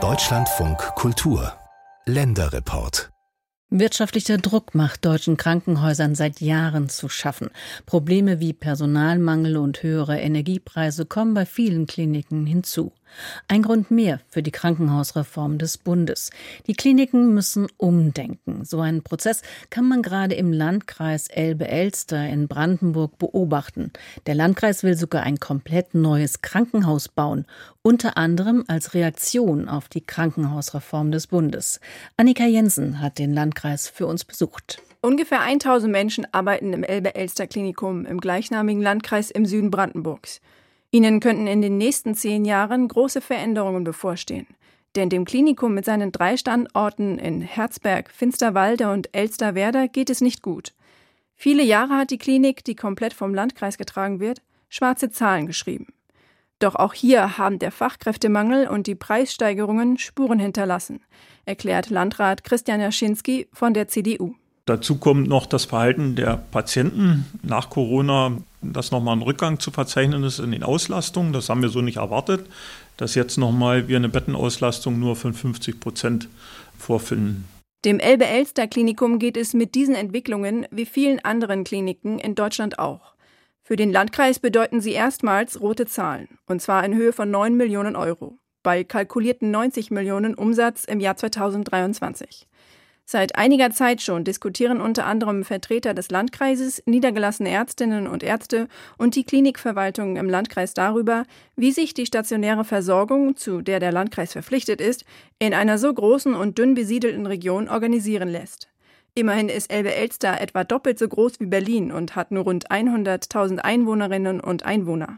Deutschlandfunk Kultur Länderreport Wirtschaftlicher Druck macht deutschen Krankenhäusern seit Jahren zu schaffen. Probleme wie Personalmangel und höhere Energiepreise kommen bei vielen Kliniken hinzu. Ein Grund mehr für die Krankenhausreform des Bundes. Die Kliniken müssen umdenken. So einen Prozess kann man gerade im Landkreis Elbe-Elster in Brandenburg beobachten. Der Landkreis will sogar ein komplett neues Krankenhaus bauen, unter anderem als Reaktion auf die Krankenhausreform des Bundes. Annika Jensen hat den Landkreis für uns besucht. Ungefähr 1000 Menschen arbeiten im Elbe-Elster Klinikum im gleichnamigen Landkreis im Süden Brandenburgs. Ihnen könnten in den nächsten zehn Jahren große Veränderungen bevorstehen. Denn dem Klinikum mit seinen drei Standorten in Herzberg, Finsterwalde und Elsterwerda geht es nicht gut. Viele Jahre hat die Klinik, die komplett vom Landkreis getragen wird, schwarze Zahlen geschrieben. Doch auch hier haben der Fachkräftemangel und die Preissteigerungen Spuren hinterlassen, erklärt Landrat Christian Jaschinski von der CDU. Dazu kommt noch das Verhalten der Patienten nach Corona, dass nochmal ein Rückgang zu verzeichnen ist in den Auslastungen. Das haben wir so nicht erwartet, dass jetzt nochmal wir eine Bettenauslastung nur von 50 Prozent vorfinden. Dem Elbe-Elster-Klinikum geht es mit diesen Entwicklungen wie vielen anderen Kliniken in Deutschland auch. Für den Landkreis bedeuten sie erstmals rote Zahlen, und zwar in Höhe von 9 Millionen Euro, bei kalkulierten 90 Millionen Umsatz im Jahr 2023. Seit einiger Zeit schon diskutieren unter anderem Vertreter des Landkreises, niedergelassene Ärztinnen und Ärzte und die Klinikverwaltung im Landkreis darüber, wie sich die stationäre Versorgung, zu der der Landkreis verpflichtet ist, in einer so großen und dünn besiedelten Region organisieren lässt. Immerhin ist Elbe-Elster etwa doppelt so groß wie Berlin und hat nur rund 100.000 Einwohnerinnen und Einwohner.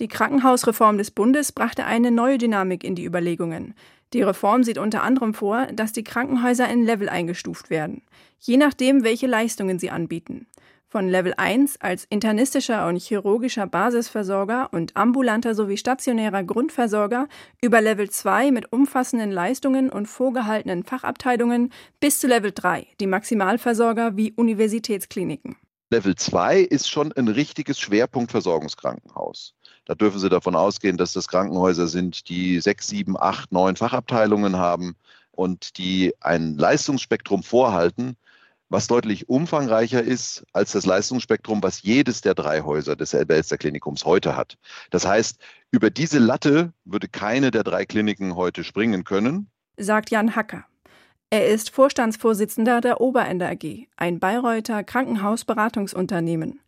Die Krankenhausreform des Bundes brachte eine neue Dynamik in die Überlegungen. Die Reform sieht unter anderem vor, dass die Krankenhäuser in Level eingestuft werden, je nachdem, welche Leistungen sie anbieten. Von Level 1 als internistischer und chirurgischer Basisversorger und ambulanter sowie stationärer Grundversorger über Level 2 mit umfassenden Leistungen und vorgehaltenen Fachabteilungen bis zu Level 3, die Maximalversorger wie Universitätskliniken. Level 2 ist schon ein richtiges Schwerpunktversorgungskrankenhaus. Da dürfen Sie davon ausgehen, dass das Krankenhäuser sind, die sechs, sieben, acht, neun Fachabteilungen haben und die ein Leistungsspektrum vorhalten, was deutlich umfangreicher ist als das Leistungsspektrum, was jedes der drei Häuser des Elberster Klinikums heute hat. Das heißt, über diese Latte würde keine der drei Kliniken heute springen können. Sagt Jan Hacker. Er ist Vorstandsvorsitzender der Oberender AG, ein Bayreuther Krankenhausberatungsunternehmen.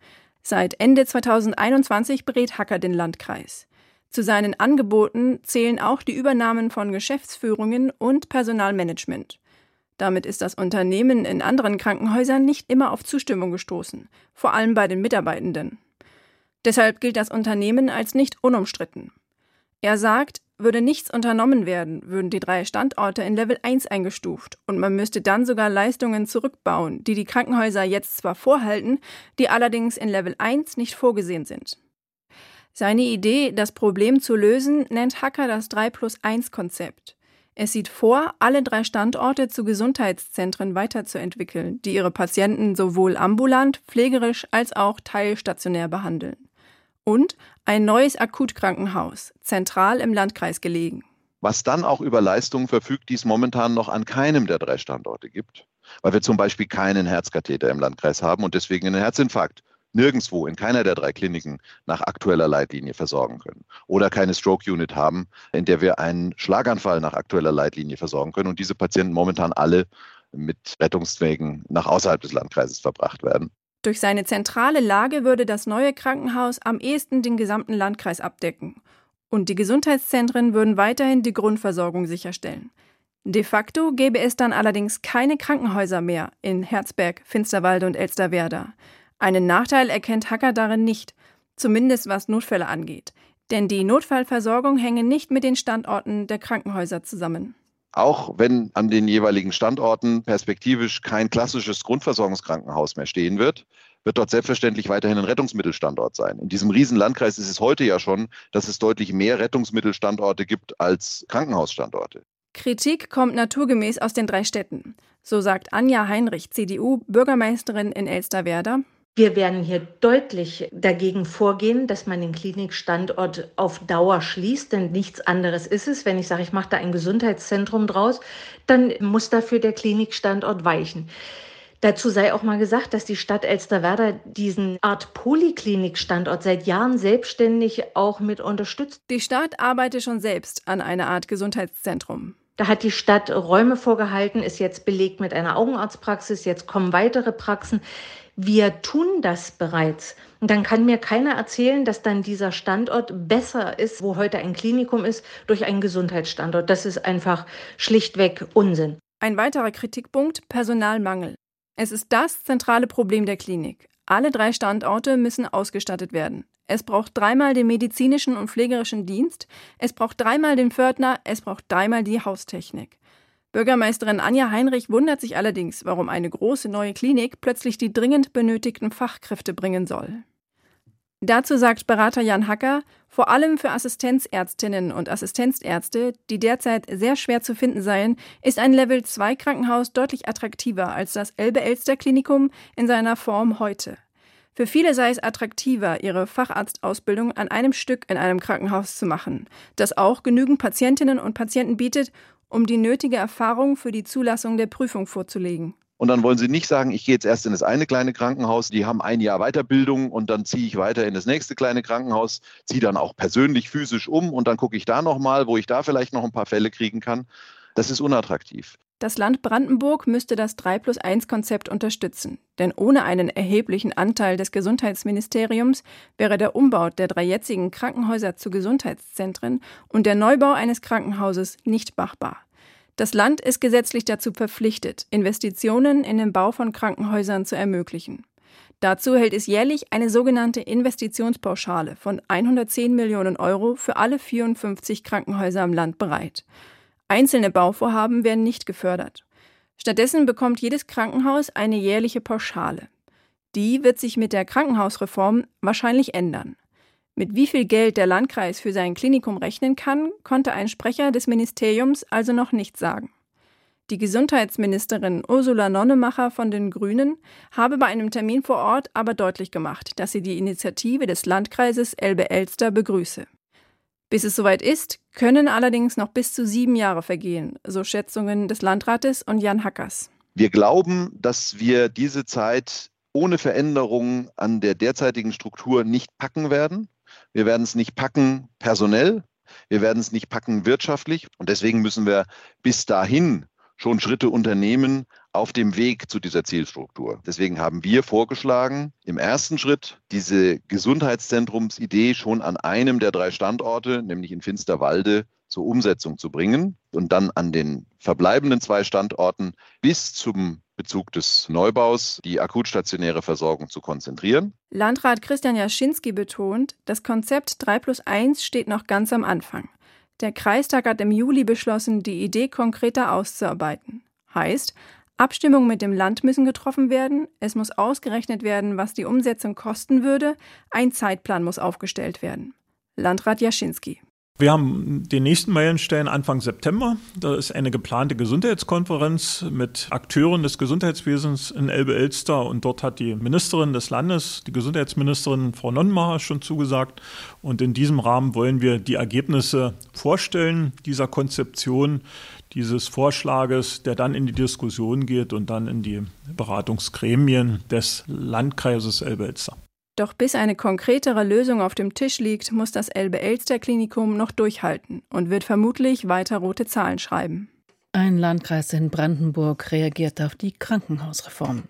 Seit Ende 2021 berät Hacker den Landkreis. Zu seinen Angeboten zählen auch die Übernahmen von Geschäftsführungen und Personalmanagement. Damit ist das Unternehmen in anderen Krankenhäusern nicht immer auf Zustimmung gestoßen, vor allem bei den Mitarbeitenden. Deshalb gilt das Unternehmen als nicht unumstritten. Er sagt, würde nichts unternommen werden, würden die drei Standorte in Level 1 eingestuft und man müsste dann sogar Leistungen zurückbauen, die die Krankenhäuser jetzt zwar vorhalten, die allerdings in Level 1 nicht vorgesehen sind. Seine Idee, das Problem zu lösen, nennt Hacker das 3 plus 1 Konzept. Es sieht vor, alle drei Standorte zu Gesundheitszentren weiterzuentwickeln, die ihre Patienten sowohl ambulant, pflegerisch als auch teilstationär behandeln und ein neues Akutkrankenhaus, zentral im Landkreis gelegen. Was dann auch über Leistungen verfügt, die es momentan noch an keinem der drei Standorte gibt. Weil wir zum Beispiel keinen Herzkatheter im Landkreis haben und deswegen einen Herzinfarkt nirgendwo in keiner der drei Kliniken nach aktueller Leitlinie versorgen können. Oder keine Stroke Unit haben, in der wir einen Schlaganfall nach aktueller Leitlinie versorgen können und diese Patienten momentan alle mit Rettungswegen nach außerhalb des Landkreises verbracht werden. Durch seine zentrale Lage würde das neue Krankenhaus am ehesten den gesamten Landkreis abdecken. Und die Gesundheitszentren würden weiterhin die Grundversorgung sicherstellen. De facto gäbe es dann allerdings keine Krankenhäuser mehr in Herzberg, Finsterwalde und Elsterwerda. Einen Nachteil erkennt Hacker darin nicht, zumindest was Notfälle angeht. Denn die Notfallversorgung hänge nicht mit den Standorten der Krankenhäuser zusammen. Auch wenn an den jeweiligen Standorten perspektivisch kein klassisches Grundversorgungskrankenhaus mehr stehen wird, wird dort selbstverständlich weiterhin ein Rettungsmittelstandort sein. In diesem Riesenlandkreis ist es heute ja schon, dass es deutlich mehr Rettungsmittelstandorte gibt als Krankenhausstandorte. Kritik kommt naturgemäß aus den drei Städten. So sagt Anja Heinrich, CDU, Bürgermeisterin in Elsterwerda. Wir werden hier deutlich dagegen vorgehen, dass man den Klinikstandort auf Dauer schließt, denn nichts anderes ist es. Wenn ich sage, ich mache da ein Gesundheitszentrum draus, dann muss dafür der Klinikstandort weichen. Dazu sei auch mal gesagt, dass die Stadt Elsterwerda diesen Art Poliklinikstandort seit Jahren selbstständig auch mit unterstützt. Die Stadt arbeitet schon selbst an einer Art Gesundheitszentrum. Da hat die Stadt Räume vorgehalten, ist jetzt belegt mit einer Augenarztpraxis, jetzt kommen weitere Praxen. Wir tun das bereits. Und dann kann mir keiner erzählen, dass dann dieser Standort besser ist, wo heute ein Klinikum ist, durch einen Gesundheitsstandort. Das ist einfach schlichtweg Unsinn. Ein weiterer Kritikpunkt, Personalmangel. Es ist das zentrale Problem der Klinik. Alle drei Standorte müssen ausgestattet werden. Es braucht dreimal den medizinischen und pflegerischen Dienst, es braucht dreimal den Pförtner, es braucht dreimal die Haustechnik. Bürgermeisterin Anja Heinrich wundert sich allerdings, warum eine große neue Klinik plötzlich die dringend benötigten Fachkräfte bringen soll. Dazu sagt Berater Jan Hacker, vor allem für Assistenzärztinnen und Assistenzärzte, die derzeit sehr schwer zu finden seien, ist ein Level 2 Krankenhaus deutlich attraktiver als das Elbe-Elster Klinikum in seiner Form heute. Für viele sei es attraktiver, ihre Facharztausbildung an einem Stück in einem Krankenhaus zu machen, das auch genügend Patientinnen und Patienten bietet, um die nötige Erfahrung für die Zulassung der Prüfung vorzulegen. Und dann wollen Sie nicht sagen, ich gehe jetzt erst in das eine kleine Krankenhaus, die haben ein Jahr Weiterbildung und dann ziehe ich weiter in das nächste kleine Krankenhaus, ziehe dann auch persönlich physisch um und dann gucke ich da nochmal, wo ich da vielleicht noch ein paar Fälle kriegen kann. Das ist unattraktiv. Das Land Brandenburg müsste das 3 plus 1 Konzept unterstützen. Denn ohne einen erheblichen Anteil des Gesundheitsministeriums wäre der Umbau der drei jetzigen Krankenhäuser zu Gesundheitszentren und der Neubau eines Krankenhauses nicht machbar. Das Land ist gesetzlich dazu verpflichtet, Investitionen in den Bau von Krankenhäusern zu ermöglichen. Dazu hält es jährlich eine sogenannte Investitionspauschale von 110 Millionen Euro für alle 54 Krankenhäuser im Land bereit. Einzelne Bauvorhaben werden nicht gefördert. Stattdessen bekommt jedes Krankenhaus eine jährliche Pauschale. Die wird sich mit der Krankenhausreform wahrscheinlich ändern. Mit wie viel Geld der Landkreis für sein Klinikum rechnen kann, konnte ein Sprecher des Ministeriums also noch nicht sagen. Die Gesundheitsministerin Ursula Nonnemacher von den Grünen habe bei einem Termin vor Ort aber deutlich gemacht, dass sie die Initiative des Landkreises Elbe-Elster begrüße. Bis es soweit ist, können allerdings noch bis zu sieben Jahre vergehen, so Schätzungen des Landrates und Jan Hackers. Wir glauben, dass wir diese Zeit ohne Veränderung an der derzeitigen Struktur nicht packen werden. Wir werden es nicht packen personell. Wir werden es nicht packen wirtschaftlich. Und deswegen müssen wir bis dahin schon Schritte unternehmen auf dem Weg zu dieser Zielstruktur. Deswegen haben wir vorgeschlagen, im ersten Schritt diese Gesundheitszentrumsidee schon an einem der drei Standorte, nämlich in Finsterwalde, zur Umsetzung zu bringen und dann an den verbleibenden zwei Standorten bis zum Bezug des Neubaus die akutstationäre Versorgung zu konzentrieren. Landrat Christian Jaschinski betont, das Konzept 3 plus 1 steht noch ganz am Anfang. Der Kreistag hat im Juli beschlossen, die Idee konkreter auszuarbeiten. Heißt, Abstimmungen mit dem Land müssen getroffen werden, es muss ausgerechnet werden, was die Umsetzung kosten würde, ein Zeitplan muss aufgestellt werden. Landrat Jaschinski. Wir haben den nächsten Meilenstein Anfang September. Da ist eine geplante Gesundheitskonferenz mit Akteuren des Gesundheitswesens in Elbe-Elster und dort hat die Ministerin des Landes, die Gesundheitsministerin Frau Nonnenmacher schon zugesagt. Und in diesem Rahmen wollen wir die Ergebnisse vorstellen dieser Konzeption, dieses Vorschlages, der dann in die Diskussion geht und dann in die Beratungsgremien des Landkreises Elbe-Elster. Doch bis eine konkretere Lösung auf dem Tisch liegt, muss das Elbe-Elster-Klinikum noch durchhalten und wird vermutlich weiter rote Zahlen schreiben. Ein Landkreis in Brandenburg reagiert auf die Krankenhausreform.